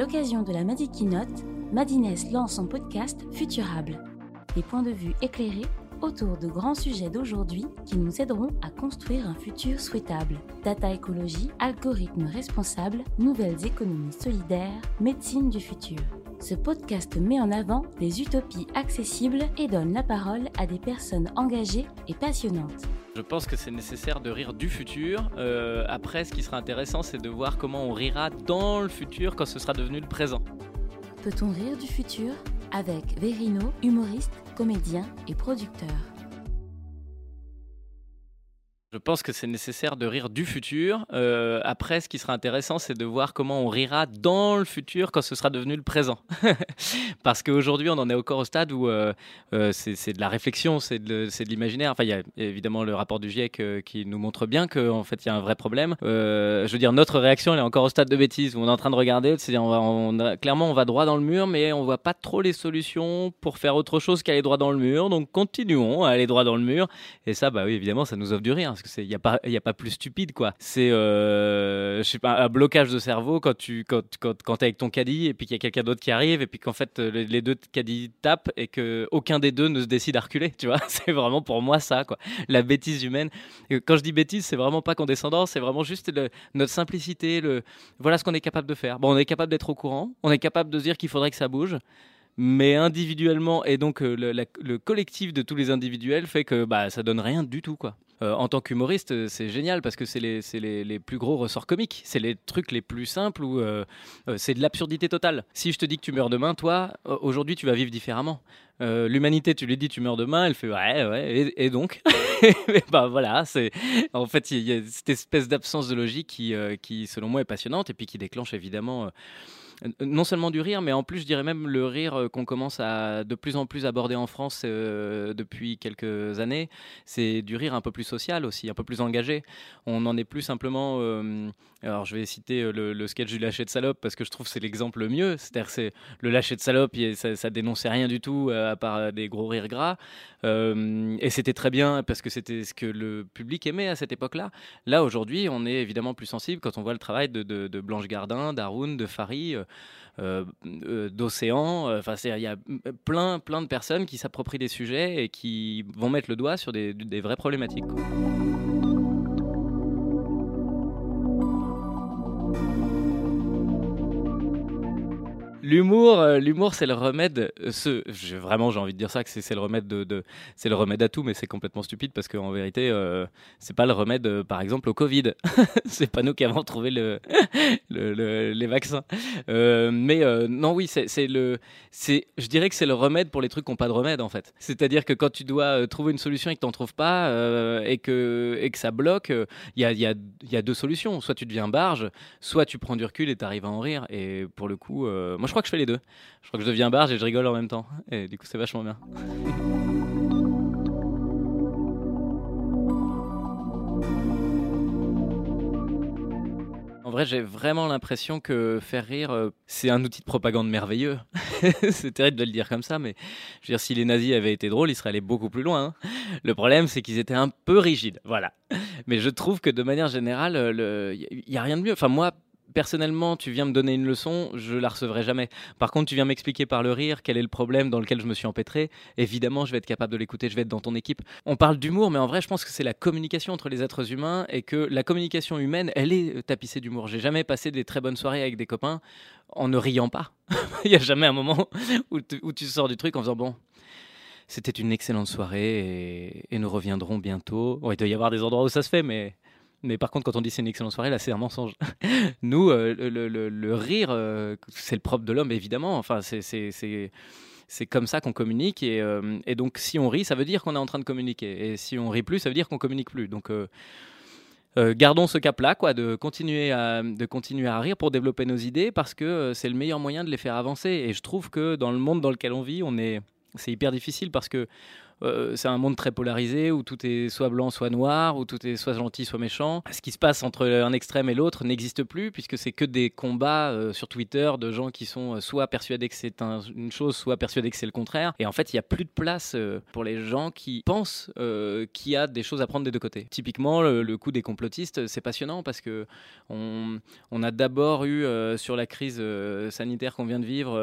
l'occasion de la Madi Keynote, Madines lance son podcast Futurable. Des points de vue éclairés autour de grands sujets d'aujourd'hui qui nous aideront à construire un futur souhaitable. Data écologie, algorithmes responsables, nouvelles économies solidaires, médecine du futur. Ce podcast met en avant des utopies accessibles et donne la parole à des personnes engagées et passionnantes. Je pense que c'est nécessaire de rire du futur. Euh, après, ce qui sera intéressant, c'est de voir comment on rira dans le futur quand ce sera devenu le présent. Peut-on rire du futur Avec Verino, humoriste, comédien et producteur? Je pense que c'est nécessaire de rire du futur. Euh, après, ce qui sera intéressant, c'est de voir comment on rira dans le futur quand ce sera devenu le présent. Parce qu'aujourd'hui, on en est encore au stade où euh, euh, c'est de la réflexion, c'est de, l'imaginaire. Enfin, il y a évidemment le rapport du GIEC qui nous montre bien qu'en fait, il y a un vrai problème. je veux dire, notre réaction, elle est encore au stade de bêtise où on est en train de regarder. C'est-à-dire, clairement, on va droit dans le mur, mais on voit pas trop les solutions pour faire autre chose qu'aller droit dans le mur. Donc, continuons à aller droit dans le mur. Et ça, bah oui, évidemment, ça nous offre du rire parce qu'il n'y a, pas, y a pas plus stupide, quoi. C'est, euh, je sais pas, un blocage de cerveau quand tu quand, quand, quand es avec ton caddie et puis qu'il y a quelqu'un d'autre qui arrive et puis qu'en fait les, deux caddies tapent et que aucun des deux ne se décide à reculer, tu vois. C'est vraiment pour moi ça, quoi. La bêtise humaine. Quand je dis bêtise, c'est vraiment pas condescendant, c'est vraiment juste notre simplicité, le, voilà ce qu'on est capable de faire. Bon, on est capable d'être au courant, on est capable de dire qu'il faudrait que ça bouge mais individuellement et donc euh, le, le, collectif de tous les individuels fait que bah ça donne rien du tout quoi. Euh, en tant qu'humoriste, euh, c'est génial parce que c'est les, plus gros ressorts comiques. C'est les trucs les plus simples où euh, c'est de l'absurdité totale. Si je te dis que tu meurs demain, toi, aujourd'hui, tu vas vivre différemment. L'humanité, tu lui dis tu meurs demain, elle fait ouais, ouais, et, donc? Bah voilà, c'est en fait, il y, a cette espèce d'absence de logique qui, qui, selon moi, est passionnante et puis qui déclenche évidemment non seulement du rire, mais en plus, je dirais même le rire euh, qu'on commence à de plus en plus aborder en France euh, depuis quelques années. C'est du rire un peu plus social aussi, un peu plus engagé. On n'en est plus simplement. Euh, alors, je vais citer le, sketch du lâcher de salope parce que je trouve que c'est l'exemple le mieux. C'est-à-dire, c'est le lâcher de salope, ça, ça dénonçait rien du tout à part des gros rires gras. et c'était très bien parce que c'était ce que le public aimait à cette époque-là. Là, aujourd'hui, on est évidemment plus sensible quand on voit le travail de, Blanche Gardin, d'Haroun, de Fari. Euh, euh, d'océan. Euh, enfin, il y a plein, plein de personnes qui s'approprient des sujets et qui vont mettre le doigt sur des, des vraies problématiques. L'humour, euh, l'humour, c'est le remède. Euh, ce, vraiment, j'ai envie de dire ça que c'est, le remède de, c'est le remède à tout, mais c'est complètement stupide parce qu'en vérité, euh, c'est pas le remède, par exemple, au Covid. c'est pas nous qui avons trouvé le, les vaccins. mais non, oui, c'est, le, c'est, je dirais que c'est le remède pour les trucs qui n'ont pas de remède en fait. C'est-à-dire que quand tu dois trouver une solution et que t'en trouves pas et que et que ça bloque, il y a, y, a, y a deux solutions. Soit tu deviens barge, soit tu prends du recul et tu arrives à en rire. Et pour le coup, moi je crois que je fais les deux. Je crois que je deviens barge et je rigole en même temps. Et du coup, c'est vachement bien. En vrai, j'ai vraiment l'impression que faire rire, euh, c'est un outil de propagande merveilleux. c'est terrible de le dire comme ça, mais je veux dire, si les nazis avaient été drôles, ils seraient allés beaucoup plus loin. Hein. Le problème, c'est qu'ils étaient un peu rigides. Voilà. Mais je trouve que de manière générale, il n'y a rien de mieux. Enfin, moi, personnellement, tu viens me donner une leçon, je la recevrai jamais. Par contre, tu viens m'expliquer par le rire quel est le problème dans lequel je me suis empêtré. Évidemment, je vais être capable de l'écouter, je vais être dans ton équipe. On parle d'humour, mais en vrai, je pense que c'est la communication entre les êtres humains et que la communication humaine, elle est tapissée d'humour. J'ai jamais passé des très bonnes soirées avec des copains en ne riant pas. Il n'y a jamais un moment où, tu sors du truc en faisant bon. C'était une excellente soirée et, nous reviendrons bientôt. il doit y avoir des endroits où ça se fait, mais mais par contre, quand on dit c'est une excellente soirée, là, c'est un mensonge. Nous, euh, le, rire, euh, c'est le propre de l'homme, évidemment. Enfin, c'est comme ça qu'on communique. Euh, et, donc, si on rit, ça veut dire qu'on est en train de communiquer. Et si on rit plus, ça veut dire qu'on communique plus. Donc, gardons ce cap-là, quoi, de continuer, à, de continuer à rire pour développer nos idées, parce que c'est le meilleur moyen de les faire avancer. Et je trouve que dans le monde dans lequel on vit, on est, c'est hyper difficile parce que euh, c'est un monde très polarisé où tout est soit blanc, soit noir, où tout est soit gentil, soit méchant. Ce qui se passe entre un extrême et l'autre n'existe plus puisque c'est que des combats euh, sur Twitter de gens qui sont soit persuadés que c'est une chose, soit persuadés que c'est le contraire. Et en fait, il n'y a plus de place pour les gens qui pensent qu'il y a des choses à prendre des deux côtés. Typiquement, le, coup des complotistes, c'est passionnant parce que on, on a d'abord eu sur la crise sanitaire qu'on vient de vivre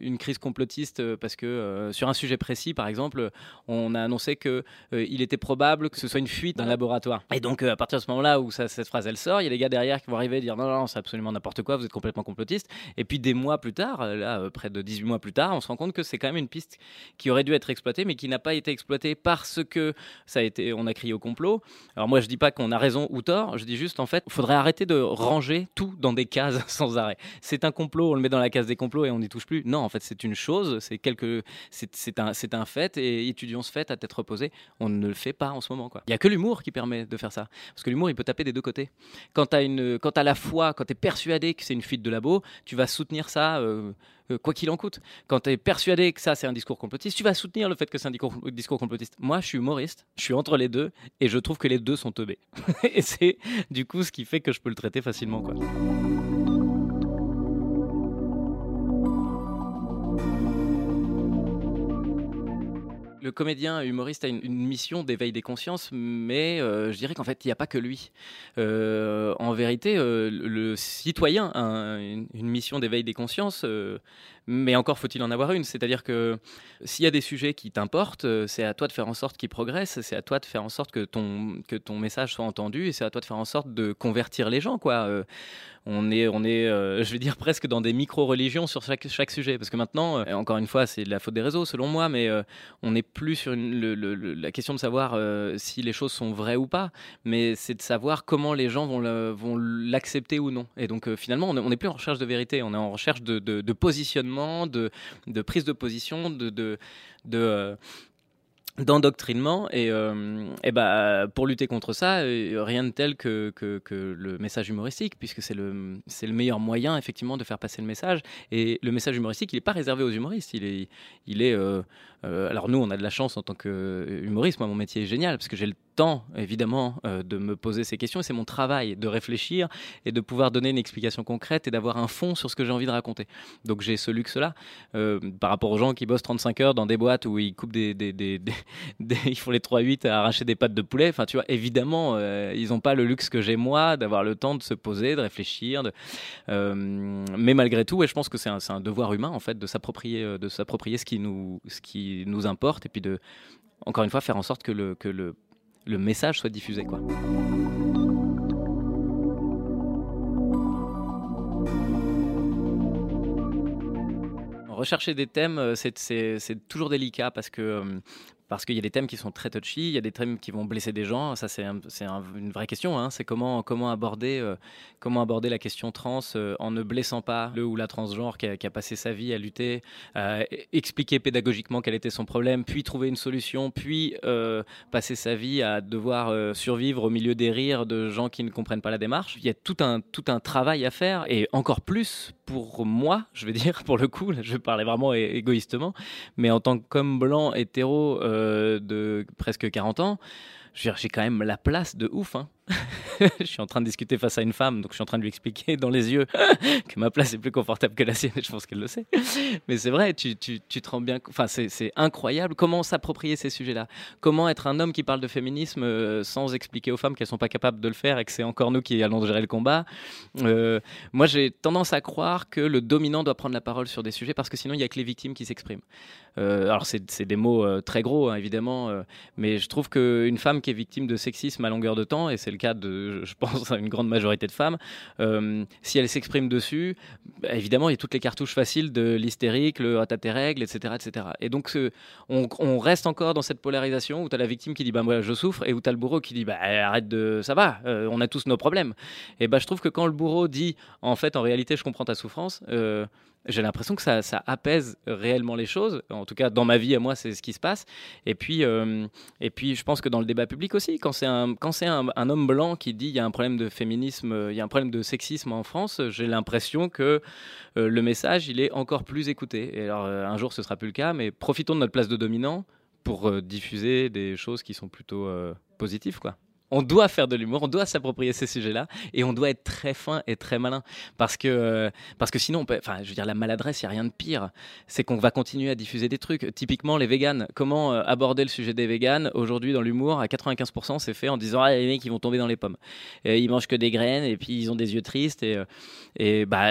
une crise complotiste parce que sur un sujet précis, par exemple, on a annoncé qu'il euh, il était probable que ce soit une fuite d'un laboratoire. Et donc, euh, à partir de ce moment-là où cette phrase elle sort, il y a les gars derrière qui vont arriver et dire non, non, c'est absolument n'importe quoi, vous êtes complètement complotiste. Et puis, des mois plus tard, euh, là, près de 18 mois plus tard, on se rend compte que c'est quand même une piste qui aurait dû être exploitée, mais qui n'a pas été exploitée parce que ça a été, on a crié au complot. Alors, moi, je dis pas qu'on a raison ou tort, je dis juste, en fait, il faudrait arrêter de ranger tout dans des cases sans arrêt. C'est un complot, on le met dans la case des complots et on n'y touche plus. Non, en fait, c'est une chose, c'est quelque, c'est un, un fait et ce fait à tête reposée. On ne le fait pas en ce moment. Il n'y a que l'humour qui permet de faire ça. Parce que l'humour, il peut taper des deux côtés. Quand tu as, la foi, quand tu es persuadé que c'est une fuite de labo, tu vas soutenir ça. Euh, euh, quoi qu'il en coûte. Quand tu es persuadé que ça c'est un discours complotiste, tu vas soutenir le fait que c'est un discours, complotiste. Moi, je suis humoriste, je suis entre les deux et je trouve que les deux sont teubés. et c'est du coup ce qui fait que je peux le traiter facilement. Le comédien humoriste a une, mission d'éveil des consciences, mais euh, je dirais qu'en fait, il n'y a pas que lui. Euh, en vérité, euh, le citoyen a une, mission d'éveil des consciences, mais encore faut-il en avoir une. C'est-à-dire que s'il y a des sujets qui t'importent, c'est à toi de faire en sorte qu'ils progressent, c'est à toi de faire en sorte que ton, que ton message soit entendu, et c'est à toi de faire en sorte de convertir les gens. Quoi on est, on est euh, je vais dire presque dans des micro-religions sur chaque, chaque sujet. Parce que maintenant, euh, encore une fois, c'est la faute des réseaux, selon moi, mais euh, on n'est plus sur la question de savoir si les choses sont vraies ou pas, mais c'est de savoir comment les gens vont l'accepter ou non. Et donc, finalement, on n'est plus en recherche de vérité, on est en recherche de, de positionnement, de, prise de position, de, de d'endoctrinement. Et, euh, et bah, pour lutter contre ça euh, rien de tel que, que, que le message humoristique puisque c'est le, c'est le meilleur moyen effectivement de faire passer le message. Et le message humoristique il n'est pas réservé aux humoristes. Il est, il est euh, euh, alors nous, on a de la chance en tant qu'humoriste. Moi, mon métier est génial parce que j'ai le temps, évidemment, euh, de me poser ces questions. Et c'est mon travail de réfléchir et de pouvoir donner une explication concrète et d'avoir un fond sur ce que j'ai envie de raconter. Donc j'ai ce luxe-là euh, par rapport aux gens qui bossent 35 heures dans des boîtes où ils coupent des, ils font les 3-8 à arracher des pattes de poulet. Enfin, tu vois, évidemment, ils n'ont pas le luxe que j'ai moi d'avoir le temps de se poser, de réfléchir. Mais malgré tout, je pense que c'est un, devoir humain en fait de s'approprier, de s'approprier ce qui nous, ce qui nous importe et puis de, encore une fois, faire en sorte que le, que le, le message soit diffusé. Quoi. rechercher des thèmes, euh, c'est toujours délicat parce que euh, parce qu'il y a des thèmes qui sont très touchy, il y a des thèmes qui vont blesser des gens. Ça, c'est une vraie question. Hein. C'est comment, comment, aborder, euh, comment aborder la question trans euh, en ne blessant pas le ou la transgenre qui a, passé sa vie à lutter, à expliquer pédagogiquement quel était son problème, puis trouver une solution, puis euh, passer sa vie à devoir survivre au milieu des rires de gens qui ne comprennent pas la démarche. Il y a tout un, tout un travail à faire et encore plus pour moi, je vais dire, pour le coup, je vais parler vraiment égoïstement, mais en tant qu'homme blanc, hétéro, euh, de presque 40 ans, j'ai quand même la place de ouf. Hein. je suis en train de discuter face à une femme, donc je suis en train de lui expliquer dans les yeux que ma place est plus confortable que la sienne, je pense qu'elle le sait. Mais c'est vrai, tu, tu, te rends bien. Enfin, c'est incroyable. Comment s'approprier ces sujets-là Comment être un homme qui parle de féminisme euh, sans expliquer aux femmes qu'elles sont pas capables de le faire et que c'est encore nous qui allons gérer le combat euh, Moi, j'ai tendance à croire que le dominant doit prendre la parole sur des sujets parce que sinon, il y a que les victimes qui s'expriment. Euh, alors, c'est des mots très gros, hein, évidemment, mais je trouve qu'une femme qui est victime de sexisme à longueur de temps, et c'est le cas de, je pense, une grande majorité de femmes, euh, si elle s'exprime dessus, bah, évidemment, il y a toutes les cartouches faciles de l'hystérique, le ah, tes règles, etc. etc. Et donc, on, reste encore dans cette polarisation où tu as la victime qui dit bah, moi, je souffre, et où tu as le bourreau qui dit bah, arrête de. ça va, euh, on a tous nos problèmes. Et bah, je trouve que quand le bourreau dit en fait, en réalité, je comprends ta souffrance, euh, j'ai l'impression que ça, apaise réellement les choses. En tout cas, dans ma vie, à moi, c'est ce qui se passe. Et puis, euh, et puis, je pense que dans le débat public aussi, quand c'est un, homme blanc qui dit il y a un problème de féminisme, il y a un problème de sexisme en France, j'ai l'impression que euh, le message, il est encore plus écouté. Alors, euh, un jour, ce sera plus le cas, mais profitons de notre place de dominant pour diffuser des choses qui sont plutôt positives, quoi on doit faire de l'humour, on doit s'approprier ces sujets-là et on doit être très fin et très malin parce que euh, parce que sinon, enfin, je veux dire, la maladresse, il y a rien de pire. C'est qu'on va continuer à diffuser des trucs. Typiquement, les véganes. Comment euh, aborder le sujet des véganes? Aujourd'hui dans l'humour À 95%, c'est fait en disant ah les mecs ils vont tomber dans les pommes. Et ils mangent que des graines et puis ils ont des yeux tristes et euh, et bah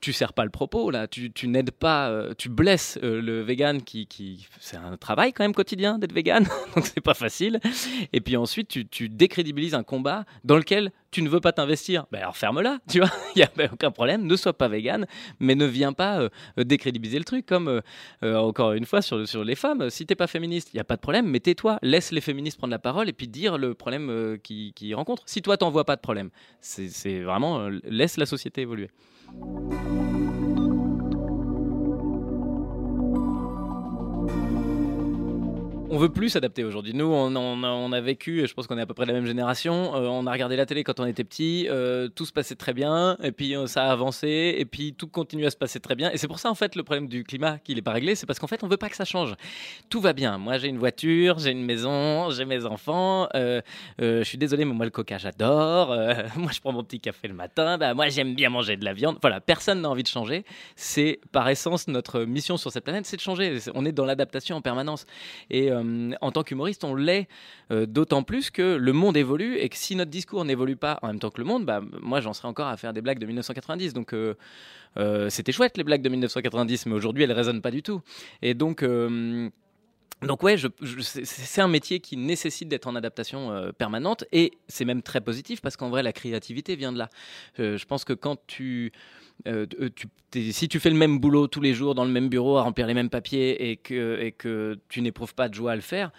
tu sers pas le propos là. Tu, tu n'aides pas, tu blesses le vegan qui qui c'est un travail quand même quotidien d'être vegan donc c'est pas facile. Et puis ensuite tu tu crédibilise un combat dans lequel tu ne veux pas t'investir, ben alors ferme-la, tu vois, il n'y a ben aucun problème, ne sois pas vegan, mais ne viens pas euh, décrédibiliser le truc, comme euh, encore une fois sur, sur les femmes, si t'es pas féministe, il n'y a pas de problème, mais tais-toi, laisse les féministes prendre la parole et puis dire le problème euh, qu'ils rencontrent. Si toi t'en vois pas de problème, c'est vraiment, laisse la société évoluer. On veut plus s'adapter aujourd'hui. Nous, on, a vécu, je pense qu'on est à peu près de la même génération, euh, on a regardé la télé quand on était petit, euh, tout se passait très bien, et puis euh, ça a avancé, et puis tout continue à se passer très bien. Et c'est pour ça, en fait, le problème du climat qui n'est pas réglé, c'est parce qu'en fait, on veut pas que ça change. Tout va bien. Moi, j'ai une voiture, j'ai une maison, j'ai mes enfants. je suis désolé, mais moi, le coca, j'adore. moi, je prends mon petit café le matin. Bah, moi, j'aime bien manger de la viande. Voilà, personne n'a envie de changer. C'est par essence notre mission sur cette planète, c'est de changer. On est dans l'adaptation en permanence. Et euh, en tant qu'humoriste, on l'est euh, d'autant plus que le monde évolue et que si notre discours n'évolue pas en même temps que le monde, bah, moi j'en serais encore à faire des blagues de 1990. Donc euh, c'était chouette les blagues de 1990, mais aujourd'hui elles résonnent pas du tout. Et donc donc ouais, c'est un métier qui nécessite d'être en adaptation permanente et c'est même très positif parce qu'en vrai la créativité vient de là. je pense que quand tu euh, euh, si tu fais le même boulot tous les jours dans le même bureau à remplir les mêmes papiers et que, et que tu n'éprouves pas de joie à le faire,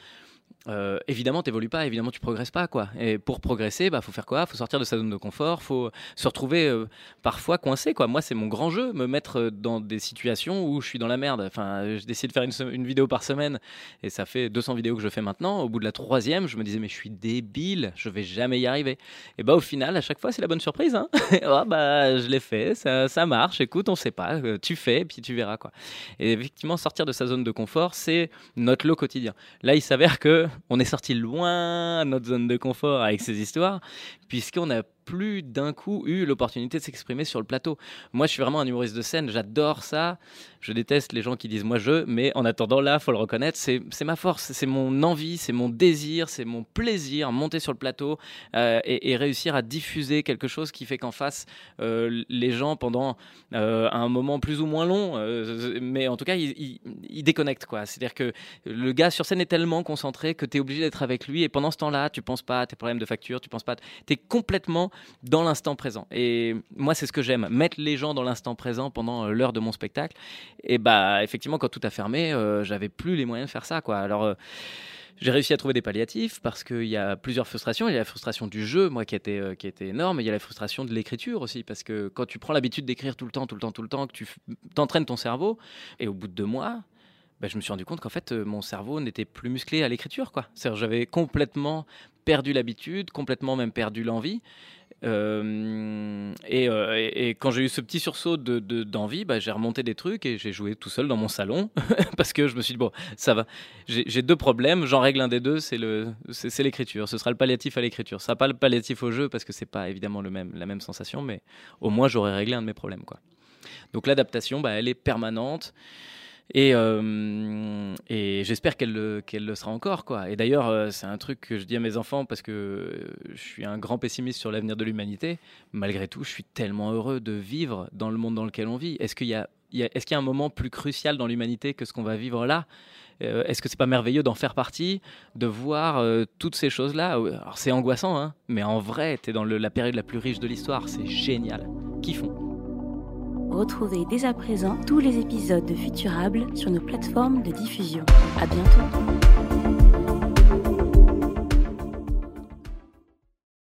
euh, évidemment, tu n'évolues pas, évidemment, tu progresses pas. quoi. Et pour progresser, il bah, faut faire quoi? Faut sortir de sa zone de confort, faut se retrouver euh, parfois coincé. Quoi. Moi, c'est mon grand jeu, me mettre euh, dans des situations où je suis dans la merde. Enfin, j'ai décidé de faire une, vidéo par semaine et ça fait 200 vidéos que je fais maintenant. Au bout de la troisième, je me disais, mais je suis débile, je vais jamais y arriver. Et bah, au final, à chaque fois, c'est la bonne surprise. Hein oh, bah, je l'ai fait, ça, ça, marche. Écoute, on sait pas, tu fais, puis tu verras. quoi. Et effectivement, sortir de sa zone de confort, c'est notre lot quotidien. Là, il s'avère que on est sorti loin de notre zone de confort avec ces histoires, puisqu'on a plus d'un coup eu l'opportunité de s'exprimer sur le plateau. Moi, je suis vraiment un humoriste de scène, j'adore ça. Je déteste les gens qui disent moi je, mais en attendant là, faut le reconnaître, c'est ma force, c'est mon envie, c'est mon désir, c'est mon plaisir, monter sur le plateau euh, et, réussir à diffuser quelque chose qui fait qu'en face, euh, les gens pendant euh, un moment plus ou moins long, mais en tout cas, ils, déconnectent quoi. C'est-à-dire que le gars sur scène est tellement concentré que tu es obligé d'être avec lui et pendant ce temps-là, tu penses pas à tes problèmes de facture, tu penses pas, tu es complètement dans l'instant présent. Et moi, c'est ce que j'aime, mettre les gens dans l'instant présent pendant euh, l'heure de mon spectacle. Et bah, effectivement, quand tout a fermé, euh, j'avais plus les moyens de faire ça, quoi. Alors. Euh, j'ai réussi à trouver des palliatifs parce qu'il y a plusieurs frustrations. Il y a la frustration du jeu, moi, qui était, qui était énorme. Il y a la frustration de l'écriture aussi, parce que quand tu prends l'habitude d'écrire tout le temps, tout le temps, tout le temps, que tu t'entraînes ton cerveau, et au bout de deux mois, bah, je me suis rendu compte qu'en fait, mon cerveau n'était plus musclé à l'écriture. quoi. J'avais complètement perdu l'habitude, complètement même perdu l'envie. Euh, euh, et, quand j'ai eu ce petit sursaut d'envie, de, bah, j'ai remonté des trucs et j'ai joué tout seul dans mon salon parce que je me suis dit, bon, ça va. J'ai deux problèmes, j'en règle un des deux, c'est l'écriture. Ce sera le palliatif à l'écriture. Ce sera pas le palliatif au jeu parce que c'est pas évidemment la même sensation, mais au moins j'aurais réglé un de mes problèmes. Donc l'adaptation, bah, elle est permanente. Et, euh, et j'espère qu'elle le, sera encore. Quoi. Et d'ailleurs, euh, c'est un truc que je dis à mes enfants parce que je suis un grand pessimiste sur l'avenir de l'humanité. Malgré tout, je suis tellement heureux de vivre dans le monde dans lequel on vit. Est-ce qu'il y a, est-ce qu'il y a un moment plus crucial dans l'humanité que ce qu'on va vivre là? Euh, Est-ce que c'est pas merveilleux d'en faire partie, de voir toutes ces choses-là? C'est angoissant, hein, mais en vrai, tu es dans la période la plus riche de l'histoire. C'est génial. Kiffons. Retrouvez dès à présent tous les épisodes de Futurable sur nos plateformes de diffusion. À bientôt.